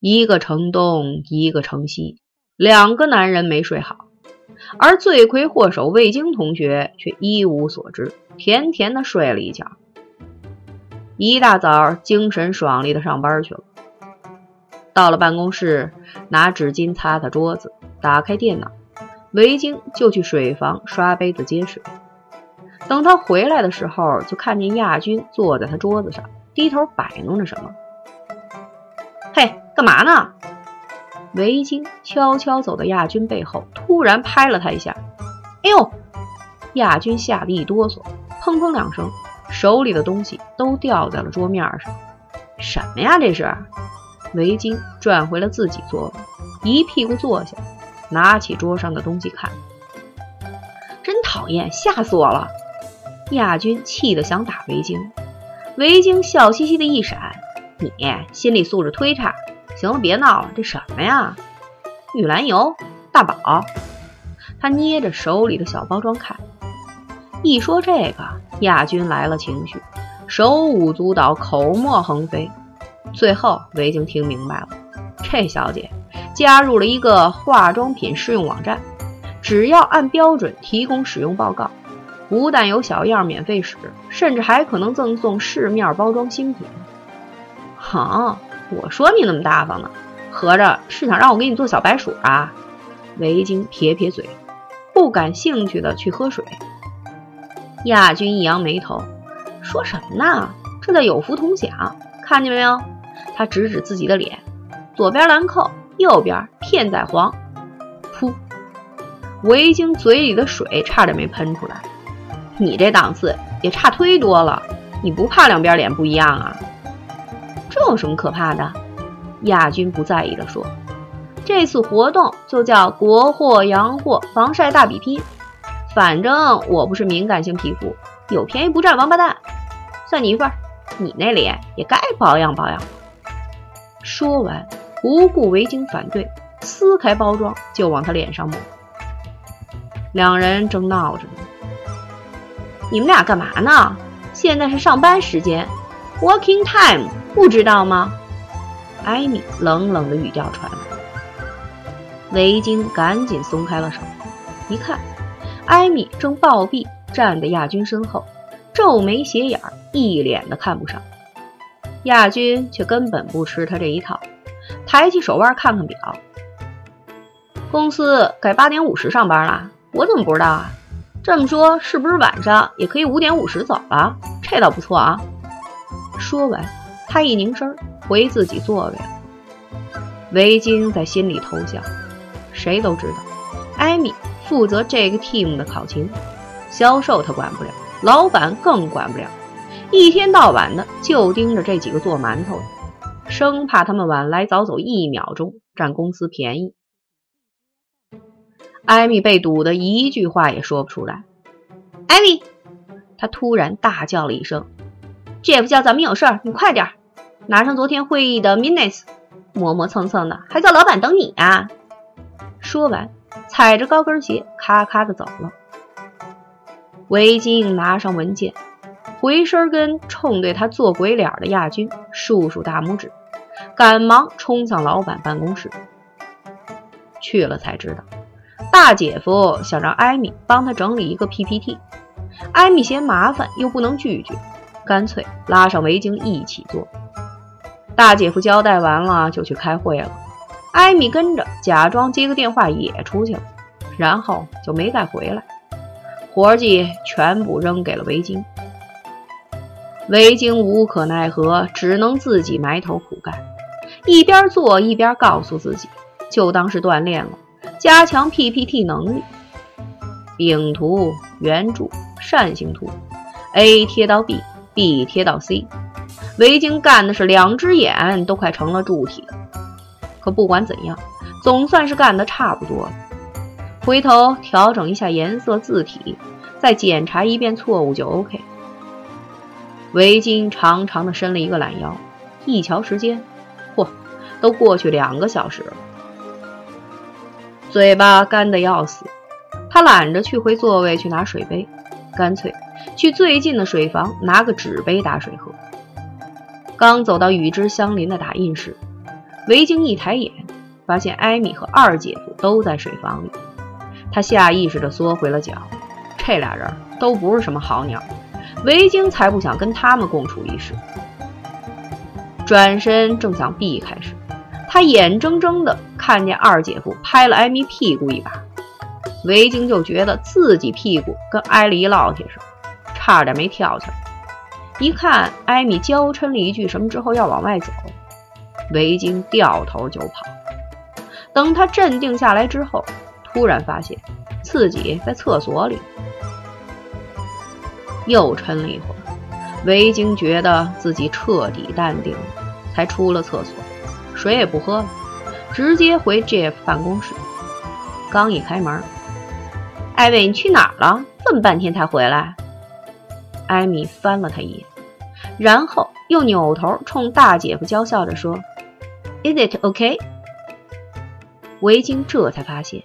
一个城东，一个城西，两个男人没睡好，而罪魁祸首魏京同学却一无所知，甜甜的睡了一觉。一大早精神爽利的上班去了。到了办公室，拿纸巾擦擦桌子，打开电脑，维京就去水房刷杯子接水。等他回来的时候，就看见亚军坐在他桌子上，低头摆弄着什么。嘿，干嘛呢？维京悄悄走到亚军背后，突然拍了他一下。哎呦！亚军吓得一哆嗦，砰砰两声，手里的东西都掉在了桌面上。什么呀？这是？维京转回了自己座位，一屁股坐下，拿起桌上的东西看。真讨厌，吓死我了！亚军气得想打维京，维京笑嘻嘻的一闪：“你心理素质忒差！行了，别闹了，这什么呀？玉兰油，大宝。”他捏着手里的小包装看，一说这个，亚军来了情绪，手舞足蹈，口沫横飞。最后，维京听明白了，这小姐加入了一个化妆品试用网站，只要按标准提供使用报告。不但有小样免费使，甚至还可能赠送市面包装新品。好，我说你那么大方呢，合着是想让我给你做小白鼠啊？维京撇撇嘴，不感兴趣的去喝水。亚军一扬眉头，说什么呢？这叫有福同享，看见没有？他指指自己的脸，左边兰蔻，右边片仔癀。噗，维京嘴里的水差点没喷出来。你这档次也差忒多了，你不怕两边脸不一样啊？这有什么可怕的？亚军不在意的说：“这次活动就叫国货洋货防晒大比拼，反正我不是敏感性皮肤，有便宜不占王八蛋，算你一份。你那脸也该保养保养。”说完，不顾维京反对，撕开包装就往他脸上抹。两人正闹着呢。你们俩干嘛呢？现在是上班时间，working time，不知道吗？艾米冷冷的语调传来。维京赶紧松开了手，一看，艾米正暴毙站在亚军身后，皱眉斜眼，一脸的看不上。亚军却根本不吃他这一套，抬起手腕看看表，公司改八点五十上班了，我怎么不知道啊？这么说，是不是晚上也可以五点五十走了？这倒不错啊！说完，他一拧身回自己座位了。维京在心里偷笑。谁都知道，艾米负责这个 team 的考勤，销售他管不了，老板更管不了，一天到晚的就盯着这几个做馒头的，生怕他们晚来早走一秒钟，占公司便宜。艾米被堵得一句话也说不出来。艾米，他突然大叫了一声姐夫叫咱们有事儿，你快点儿拿上昨天会议的 minutes，磨磨蹭蹭的，还叫老板等你呀！”说完，踩着高跟鞋咔咔的走了。维京拿上文件，回身跟冲对他做鬼脸的亚军竖竖大拇指，赶忙冲向老板办公室。去了才知道。大姐夫想让艾米帮他整理一个 PPT，艾米嫌麻烦又不能拒绝，干脆拉上维京一起做。大姐夫交代完了就去开会了，艾米跟着假装接个电话也出去了，然后就没再回来，活计全部扔给了维京。维京无可奈何，只能自己埋头苦干，一边做一边告诉自己，就当是锻炼了。加强 PPT 能力，饼图、圆柱、扇形图，A 贴到 B B 贴到 C。维京干的是两只眼都快成了柱体。可不管怎样，总算是干得差不多了。回头调整一下颜色、字体，再检查一遍错误就 OK。维京长长的伸了一个懒腰，一瞧时间，嚯，都过去两个小时了。嘴巴干得要死，他懒着去回座位去拿水杯，干脆去最近的水房拿个纸杯打水喝。刚走到与之相邻的打印室，维京一抬眼，发现艾米和二姐夫都在水房里，他下意识地缩回了脚。这俩人都不是什么好鸟，维京才不想跟他们共处一室。转身正想避开时，他眼睁睁地看见二姐夫拍了艾米屁股一把，维京就觉得自己屁股跟挨了一烙铁似的，差点没跳起来。一看艾米娇嗔了一句什么之后要往外走。维京掉头就跑，等他镇定下来之后，突然发现自己在厕所里。又沉了一会儿，维京觉得自己彻底淡定了，才出了厕所，水也不喝了，直接回 Jeff 办公室。刚一开门，艾薇，你去哪儿了？这么半天才回来？艾米翻了他一眼，然后又扭头冲大姐夫娇笑着说。Is it OK？” 维京这才发现，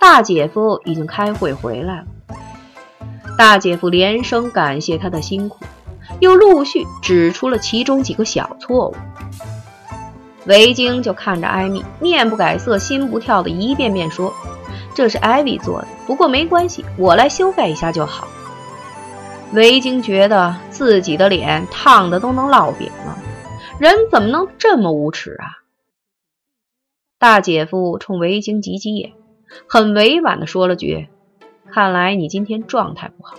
大姐夫已经开会回来了。大姐夫连声感谢他的辛苦，又陆续指出了其中几个小错误。维京就看着艾米，面不改色心不跳的一遍遍说：“这是艾薇做的，不过没关系，我来修改一下就好。”维京觉得自己的脸烫的都能烙饼了，人怎么能这么无耻啊？大姐夫冲维京挤挤眼，很委婉的说了句：“看来你今天状态不好。”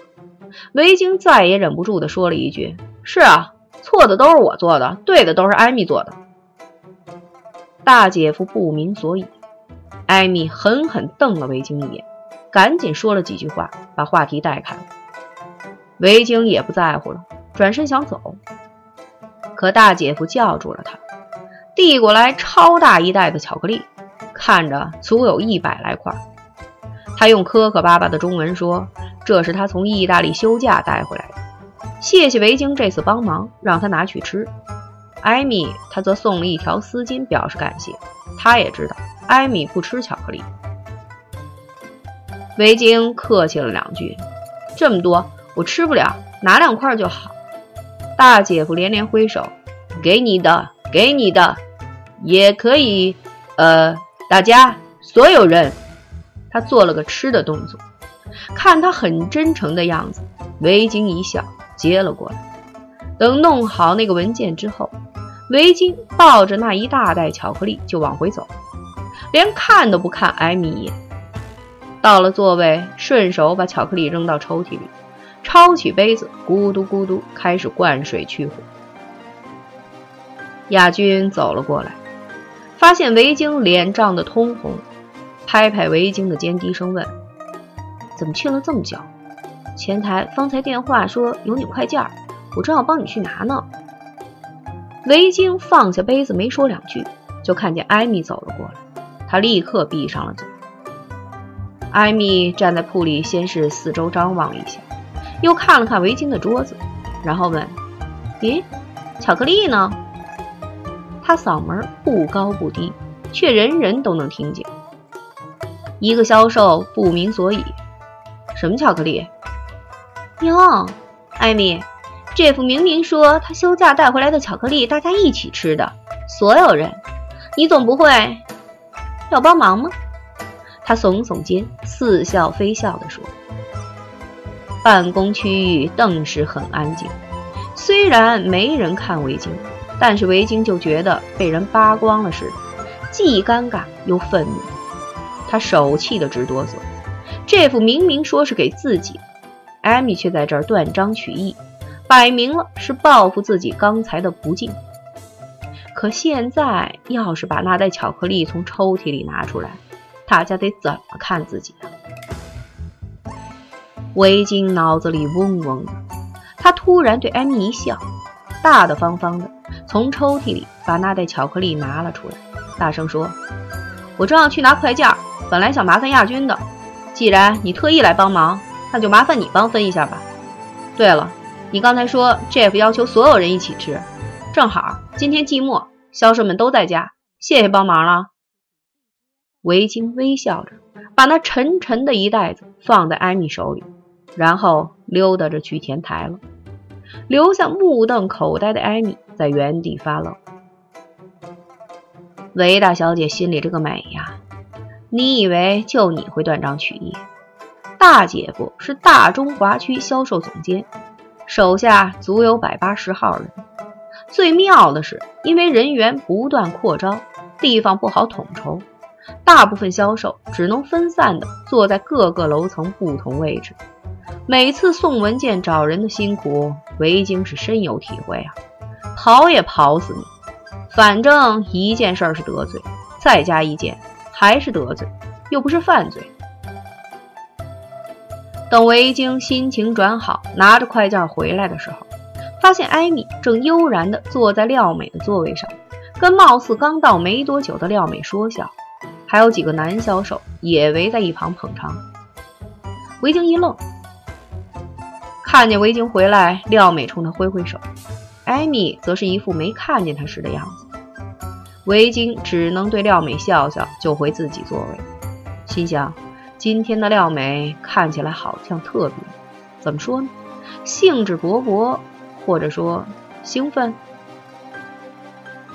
维京再也忍不住的说了一句：“是啊，错的都是我做的，对的都是艾米做的。”大姐夫不明所以，艾米狠狠瞪了维京一眼，赶紧说了几句话，把话题带开了。维京也不在乎了，转身想走，可大姐夫叫住了他。递过来超大一袋的巧克力，看着足有一百来块。他用磕磕巴巴的中文说：“这是他从意大利休假带回来的，谢谢维京这次帮忙，让他拿去吃。”艾米他则送了一条丝巾表示感谢。他也知道艾米不吃巧克力。维京客气了两句：“这么多我吃不了，拿两块就好。”大姐夫连连挥手：“给你的，给你的。”也可以，呃，大家所有人，他做了个吃的动作，看他很真诚的样子，维京一笑，接了过来。等弄好那个文件之后，维京抱着那一大袋巧克力就往回走，连看都不看艾米一眼。到了座位，顺手把巧克力扔到抽屉里，抄起杯子，咕嘟咕嘟开始灌水去火。亚军走了过来。发现维京脸涨得通红，拍拍维京的肩，低声问：“怎么去了这么久？前台方才电话说有你快件，我正要帮你去拿呢。”维京放下杯子，没说两句，就看见艾米走了过来，他立刻闭上了嘴。艾米站在铺里，先是四周张望一下，又看了看围巾的桌子，然后问：“咦，巧克力呢？”他嗓门不高不低，却人人都能听见。一个销售不明所以：“什么巧克力？”哟，艾米，Jeff 明明说他休假带回来的巧克力，大家一起吃的，所有人。你总不会要帮忙吗？他耸耸肩，似笑非笑地说：“办公区域顿时很安静，虽然没人看围巾。”但是围巾就觉得被人扒光了似的，既尴尬又愤怒。他手气得直哆嗦。这副明明说是给自己的，艾米却在这儿断章取义，摆明了是报复自己刚才的不敬。可现在要是把那袋巧克力从抽屉里拿出来，大家得怎么看自己啊？维京脑子里嗡嗡的，他突然对艾米一笑，大大方方的。从抽屉里把那袋巧克力拿了出来，大声说：“我正要去拿快件，本来想麻烦亚军的。既然你特意来帮忙，那就麻烦你帮分一下吧。对了，你刚才说 Jeff 要求所有人一起吃，正好今天季末，销售们都在家，谢谢帮忙了。”维京微笑着，把那沉沉的一袋子放在艾米手里，然后溜达着去前台了，留下目瞪口呆的艾米。在原地发愣。韦大小姐心里这个美呀！你以为就你会断章取义？大姐夫是大中华区销售总监，手下足有百八十号人。最妙的是，因为人员不断扩招，地方不好统筹，大部分销售只能分散的坐在各个楼层不同位置。每次送文件找人的辛苦，维京是深有体会啊！跑也跑死你，反正一件事儿是得罪，再加一件还是得罪，又不是犯罪。等维京心情转好，拿着快件回来的时候。发现艾米正悠然地坐在廖美的座位上，跟貌似刚到没多久的廖美说笑，还有几个男销售也围在一旁捧场。维京一愣，看见维京回来，廖美冲他挥挥手，艾米则是一副没看见他时的样子。维京只能对廖美笑笑，就回自己座位，心想：今天的廖美看起来好像特别，怎么说呢？兴致勃勃。或者说兴奋，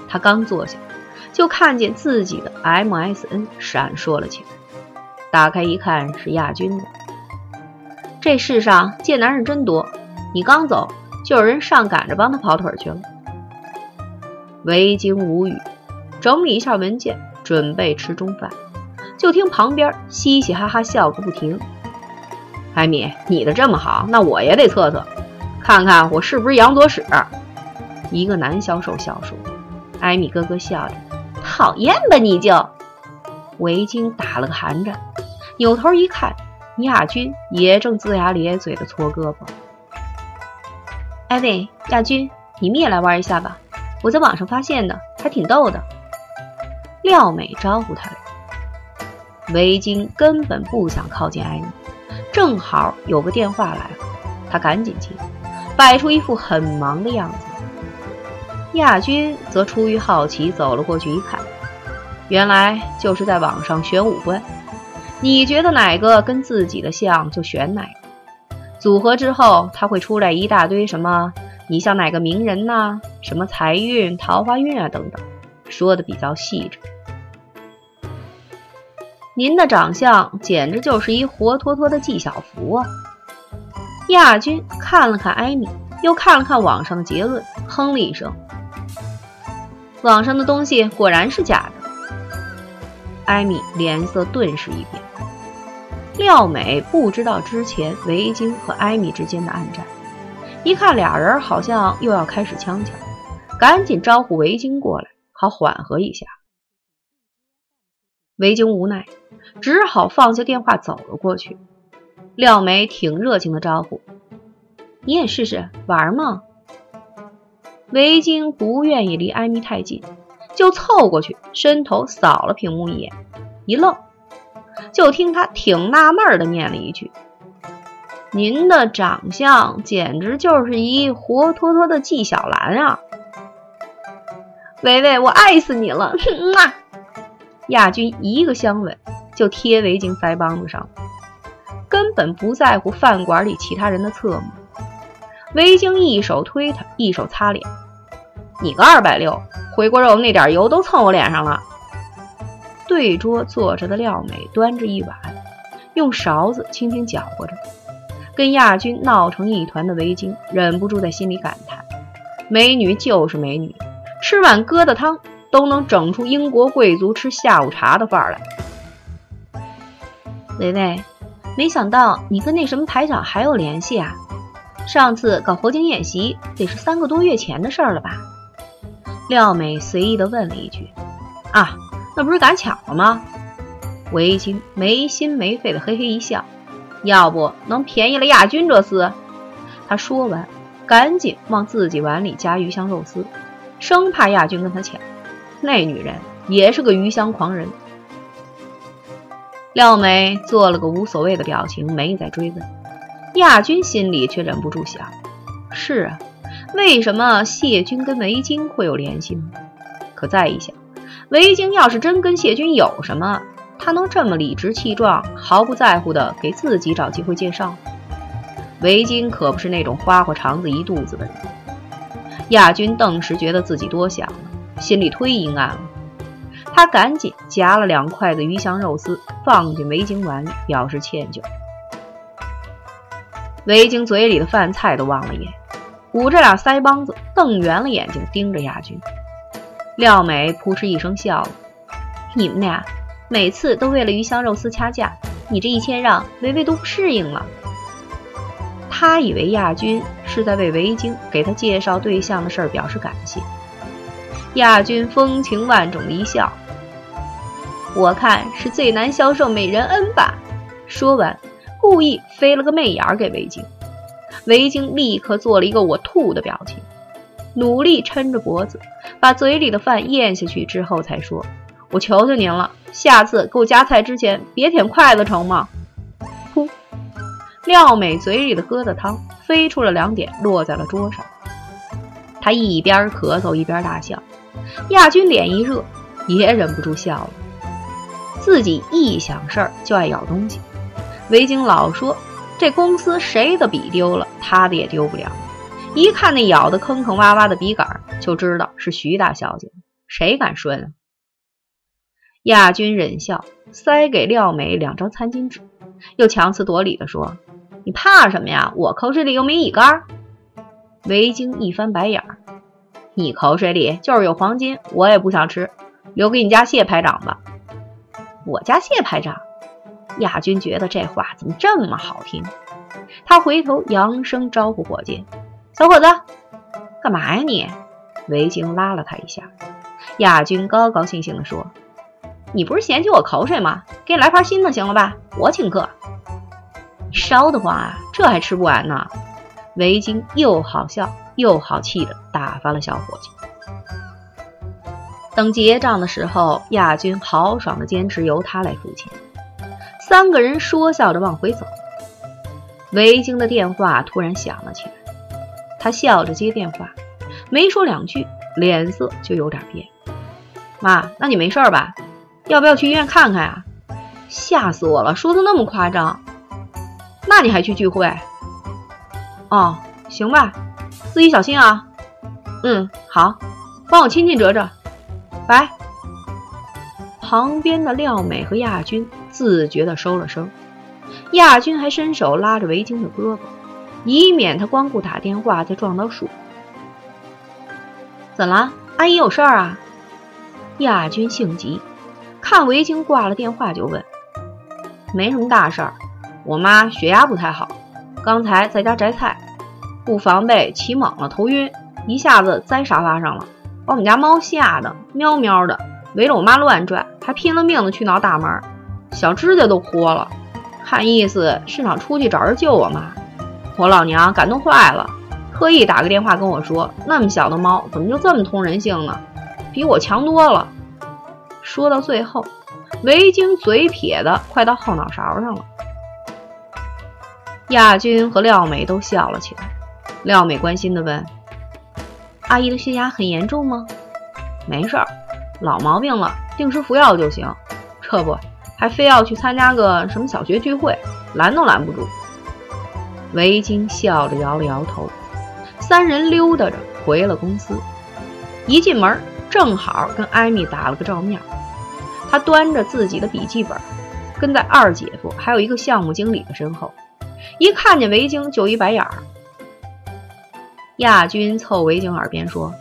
他刚坐下，就看见自己的 MSN 闪烁了起来。打开一看，是亚军的。这世上贱男人真多，你刚走，就有人上赶着帮他跑腿去了。维京无语，整理一下文件，准备吃中饭，就听旁边嘻嘻哈哈笑个不停。艾米，你的这么好，那我也得测测。看看我是不是杨左使？一个男销售笑说。艾米咯咯笑着，讨厌吧你就。维京打了个寒战，扭头一看，亚军也正龇牙咧嘴的搓胳膊。艾薇，亚军，你们也来玩一下吧，我在网上发现的，还挺逗的。廖美招呼他俩。维京根本不想靠近艾米，正好有个电话来了，他赶紧接。摆出一副很忙的样子，亚军则出于好奇走了过去一看，原来就是在网上选五官，你觉得哪个跟自己的像就选哪个，组合之后他会出来一大堆什么你像哪个名人呐，什么财运、桃花运啊等等，说的比较细致。您的长相简直就是一活脱脱的纪晓芙啊！亚军看了看艾米，又看了看网上的结论，哼了一声：“网上的东西果然是假的。”艾米脸色顿时一变。廖美不知道之前维京和艾米之间的暗战，一看俩人好像又要开始呛呛，赶紧招呼维京过来，好缓和一下。维京无奈，只好放下电话走了过去。廖梅挺热情的招呼：“你也试试玩嘛？”维京不愿意离艾米太近，就凑过去，伸头扫了屏幕一眼，一愣，就听他挺纳闷的念了一句：“您的长相简直就是一活脱脱的纪晓岚啊！”维维，我爱死你了！哼 啊！亚军一个香吻就贴维京腮帮子上。根本不在乎饭馆里其他人的侧目。维京一手推他，一手擦脸：“你个二百六，回锅肉那点油都蹭我脸上了。”对桌坐着的廖美端着一碗，用勺子轻轻搅和着。跟亚军闹成一团的维京忍不住在心里感叹：“美女就是美女，吃碗疙瘩汤都能整出英国贵族吃下午茶的范儿来。”维维。没想到你跟那什么排长还有联系啊！上次搞火警演习得是三个多月前的事了吧？廖美随意地问了一句：“啊，那不是赶巧了吗？”维京没心没肺地嘿嘿一笑：“要不能便宜了亚军这厮？”他说完，赶紧往自己碗里夹鱼香肉丝，生怕亚军跟他抢。那女人也是个鱼香狂人。廖美做了个无所谓的表情，没再追问。亚军心里却忍不住想：是啊，为什么谢军跟维京会有联系呢？可再一想，维京要是真跟谢军有什么，他能这么理直气壮、毫不在乎的给自己找机会介绍？维京可不是那种花花肠子一肚子的人。亚军顿时觉得自己多想了，心里忒阴暗了。他赶紧夹了两筷子鱼香肉丝放进维京碗里，表示歉疚。维京嘴里的饭菜都忘了咽，捂着俩腮帮子，瞪圆了眼睛盯着亚军。廖美扑哧一声笑了：“你们俩每次都为了鱼香肉丝掐架，你这一谦让，维维都不适应了。”他以为亚军是在为维京给他介绍对象的事儿表示感谢。亚军风情万种的一笑：“我看是最难消受美人恩吧。”说完。故意飞了个媚眼给维京，维京立刻做了一个我吐的表情，努力抻着脖子把嘴里的饭咽下去之后，才说：“我求求您了，下次给我夹菜之前别舔筷子成吗？”噗，廖美嘴里的疙瘩汤飞出了两点，落在了桌上。他一边咳嗽一边大笑，亚军脸一热，也忍不住笑了。自己一想事儿就爱咬东西。维京老说：“这公司谁的笔丢了，他的也丢不了。一看那咬的坑坑洼洼的笔杆，就知道是徐大小姐。谁敢顺啊？”亚军忍笑，塞给廖美两张餐巾纸，又强词夺理地说：“你怕什么呀？我口水里又没乙肝。”维京一翻白眼儿：“你口水里就是有黄金，我也不想吃，留给你家谢排长吧。”我家谢排长。亚军觉得这话怎么这么好听？他回头扬声招呼伙计：“小伙子，干嘛呀你？”维京拉了他一下。亚军高高兴兴地说：“你不是嫌弃我口水吗？给你来盘新的行了吧？我请客。”烧得慌啊，这还吃不完呢！维京又好笑又好气的打发了小伙计。等结账的时候，亚军豪爽的坚持由他来付钱。三个人说笑着往回走，维京的电话突然响了起来。他笑着接电话，没说两句，脸色就有点变。妈，那你没事吧？要不要去医院看看啊？吓死我了，说的那么夸张。那你还去聚会？哦，行吧，自己小心啊。嗯，好，帮我亲亲哲哲，拜。旁边的廖美和亚军。自觉地收了声，亚军还伸手拉着维京的胳膊，以免他光顾打电话再撞到树。怎了？阿姨有事儿啊？亚军性急，看维京挂了电话就问：“没什么大事儿，我妈血压不太好，刚才在家摘菜，不防备起猛了，头晕，一下子栽沙发上了，把我们家猫吓得喵喵的，围着我妈乱转，还拼了命的去挠大门。”小指甲都豁了，看意思是想出去找人救我妈。我老娘感动坏了，特意打个电话跟我说：“那么小的猫怎么就这么通人性呢？比我强多了。”说到最后，围巾嘴撇的快到后脑勺上了。亚军和廖美都笑了起来。廖美关心的问：“阿姨的血压很严重吗？”“没事儿，老毛病了，定时服药就行。”这不。还非要去参加个什么小学聚会，拦都拦不住。维京笑着摇了摇头，三人溜达着回了公司。一进门，正好跟艾米打了个照面。他端着自己的笔记本，跟在二姐夫还有一个项目经理的身后。一看见维京就一白眼儿。亚军凑维京耳边说：“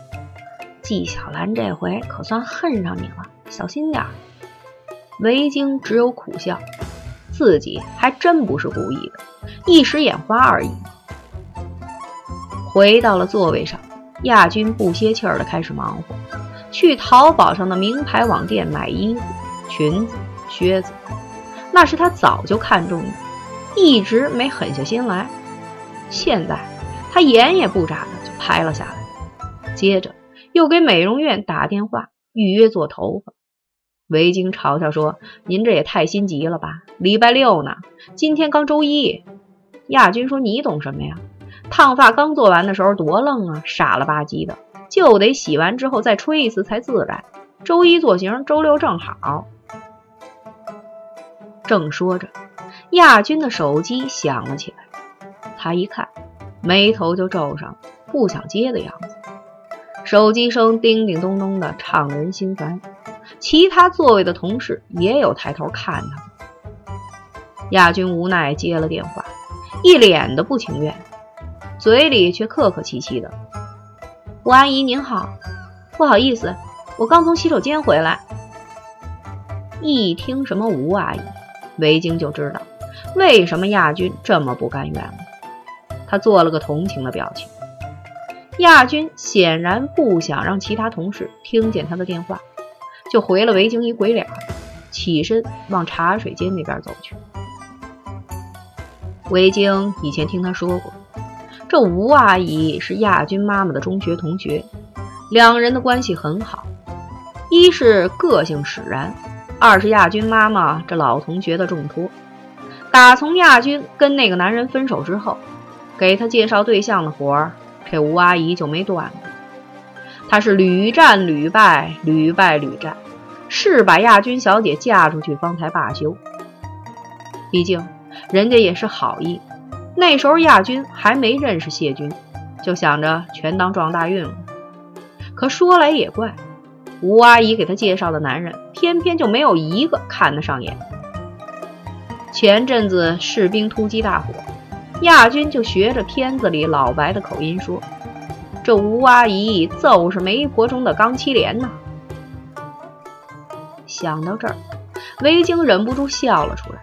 纪晓岚这回可算恨上你了，小心点儿。”维京只有苦笑，自己还真不是故意的，一时眼花而已。回到了座位上，亚军不歇气儿的开始忙活，去淘宝上的名牌网店买衣服、裙子、靴子，那是他早就看中的，一直没狠下心来。现在他眼也不眨的就拍了下来，接着又给美容院打电话预约做头发。维京嘲笑说：“您这也太心急了吧！礼拜六呢，今天刚周一。”亚军说：“你懂什么呀？烫发刚做完的时候多愣啊，傻了吧唧的，就得洗完之后再吹一次才自然。周一做型，周六正好。”正说着，亚军的手机响了起来，他一看，眉头就皱上，不想接的样子。手机声叮叮咚咚的，唱人心烦。其他座位的同事也有抬头看他。亚军无奈接了电话，一脸的不情愿，嘴里却客客气气的：“吴阿姨您好，不好意思，我刚从洗手间回来。”一听什么吴阿姨，维京就知道为什么亚军这么不甘愿了。他做了个同情的表情。亚军显然不想让其他同事听见他的电话，就回了维京一鬼脸，起身往茶水间那边走去。维京以前听他说过，这吴阿姨是亚军妈妈的中学同学，两人的关系很好。一是个性使然，二是亚军妈妈这老同学的重托。打从亚军跟那个男人分手之后，给他介绍对象的活儿，这吴阿姨就没断过。她是屡战屡败，屡败屡战，是把亚军小姐嫁出去方才罢休。毕竟。人家也是好意，那时候亚军还没认识谢军，就想着全当撞大运了。可说来也怪，吴阿姨给他介绍的男人，偏偏就没有一个看得上眼。前阵子士兵突击大火，亚军就学着片子里老白的口音说：“这吴阿姨就是媒婆中的钢七连呐。”想到这儿，维京忍不住笑了出来，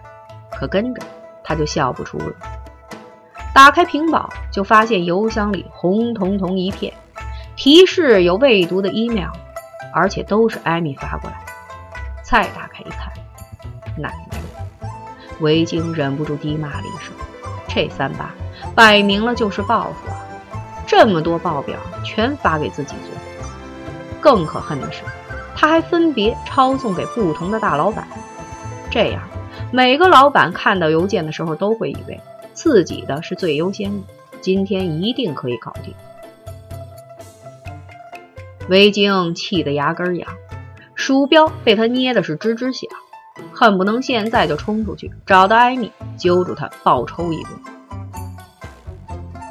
可跟着。他就笑不出了。打开屏保，就发现邮箱里红彤彤一片，提示有未读的 email，而且都是艾米发过来。再打开一看，奶奶！维京忍不住低骂了一声：“这三把摆明了就是报复啊！这么多报表全发给自己做。更可恨的是，他还分别抄送给不同的大老板，这样。”每个老板看到邮件的时候，都会以为自己的是最优先的，今天一定可以搞定。维京气得牙根痒，鼠标被他捏的是吱吱响，恨不能现在就冲出去找到艾米，揪住他暴抽一顿。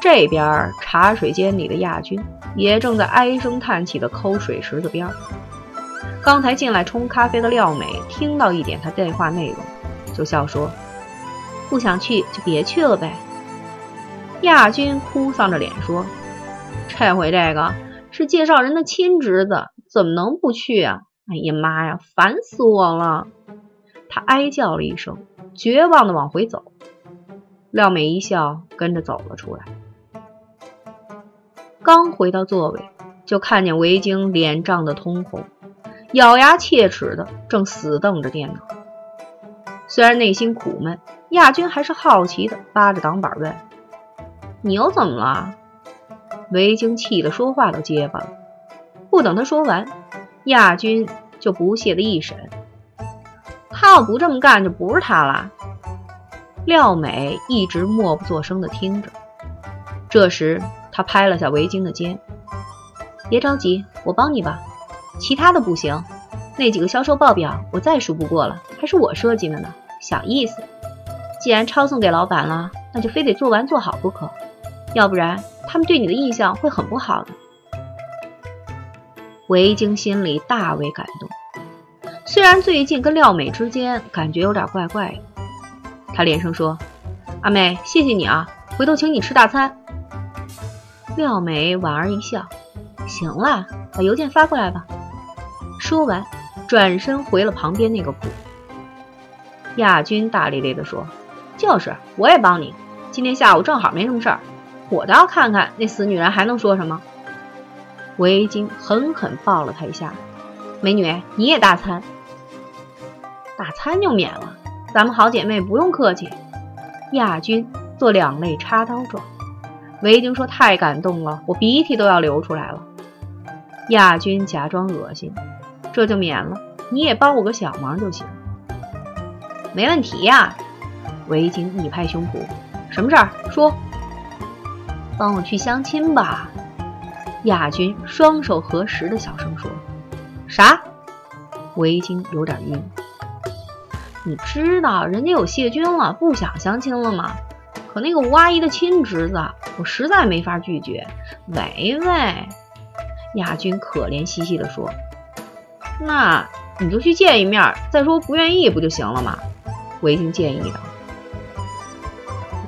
这边茶水间里的亚军也正在唉声叹气的抠水池子边。刚才进来冲咖啡的廖美听到一点他电话内容。就笑说：“不想去就别去了呗。”亚军哭丧着脸说：“这回这个是介绍人的亲侄子，怎么能不去啊？哎呀妈呀，烦死我了！”他哀叫了一声，绝望的往回走。廖美一笑，跟着走了出来。刚回到座位，就看见维京脸涨得通红，咬牙切齿的正死瞪着电脑。虽然内心苦闷，亚军还是好奇的扒着挡板问：“你又怎么了？”维京气得说话都结巴了。不等他说完，亚军就不屑的一审：“要不这么干，就不是他了。”廖美一直默不作声的听着。这时，他拍了下维京的肩：“别着急，我帮你吧。其他的不行。”那几个销售报表我再熟不过了，还是我设计的呢，小意思。既然抄送给老板了，那就非得做完做好不可，要不然他们对你的印象会很不好的。维京心里大为感动，虽然最近跟廖美之间感觉有点怪怪的，他连声说：“阿妹，谢谢你啊，回头请你吃大餐。”廖美莞尔一笑：“行了，把邮件发过来吧。”说完。转身回了旁边那个铺。亚军大咧咧地说：“就是我也帮你，今天下午正好没什么事儿，我倒要看看那死女人还能说什么。”围巾狠狠抱了他一下：“美女，你也大餐，大餐就免了，咱们好姐妹不用客气。”亚军做两肋插刀状。维京说：“太感动了，我鼻涕都要流出来了。”亚军假装恶心。这就免了，你也帮我个小忙就行。没问题呀，维京一拍胸脯，什么事儿说？帮我去相亲吧。亚军双手合十的小声说。啥？维京有点晕。你知道人家有谢军了，不想相亲了吗？可那个吴阿姨的亲侄子，我实在没法拒绝。维维，亚军可怜兮兮地说。那你就去见一面，再说不愿意不就行了吗？维京建议道。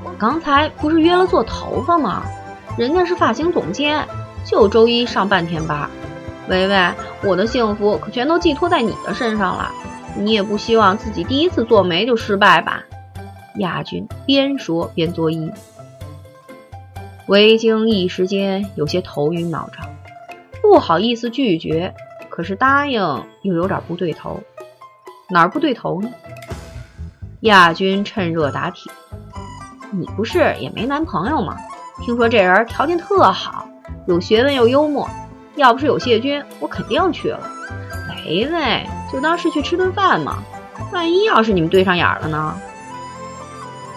我刚才不是约了做头发吗？人家是发型总监，就周一上半天班。维维，我的幸福可全都寄托在你的身上了，你也不希望自己第一次做媒就失败吧？亚军边说边作揖。维京一时间有些头晕脑胀，不好意思拒绝。可是答应又有点不对头，哪儿不对头呢？亚军趁热打铁：“你不是也没男朋友吗？听说这人条件特好，有学问又幽默，要不是有谢军，我肯定去了。维维，就当是去吃顿饭嘛。万一要是你们对上眼了呢？”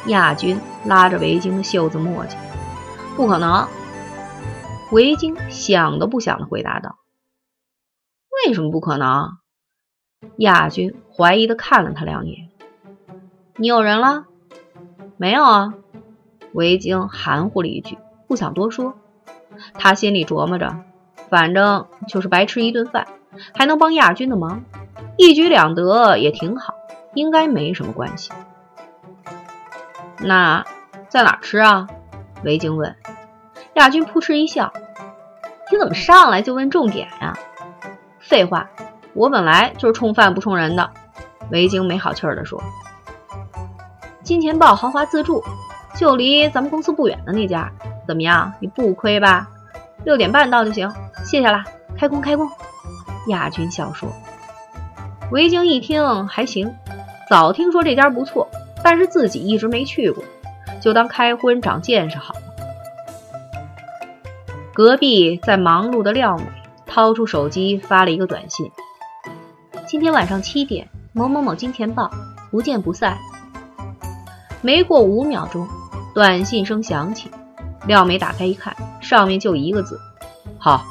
亚军拉着维京的袖子磨叽：“不可能。”维京想都不想的回答道。为什么不可能？亚军怀疑的看了他两眼。你有人了？没有啊。维京含糊了一句，不想多说。他心里琢磨着，反正就是白吃一顿饭，还能帮亚军的忙，一举两得也挺好，应该没什么关系。那在哪吃啊？维京问。亚军扑哧一笑：“你怎么上来就问重点呀？”废话，我本来就是冲饭不冲人的。维京没好气儿地说：“金钱豹豪华自助，就离咱们公司不远的那家，怎么样？你不亏吧？六点半到就行。谢谢啦，开工开工。”亚军笑说。维京一听还行，早听说这家不错，但是自己一直没去过，就当开荤长见识好了。隔壁在忙碌的廖美。掏出手机发了一个短信：“今天晚上七点，某某某金钱豹，不见不散。”没过五秒钟，短信声响起，廖美打开一看，上面就一个字：“好。”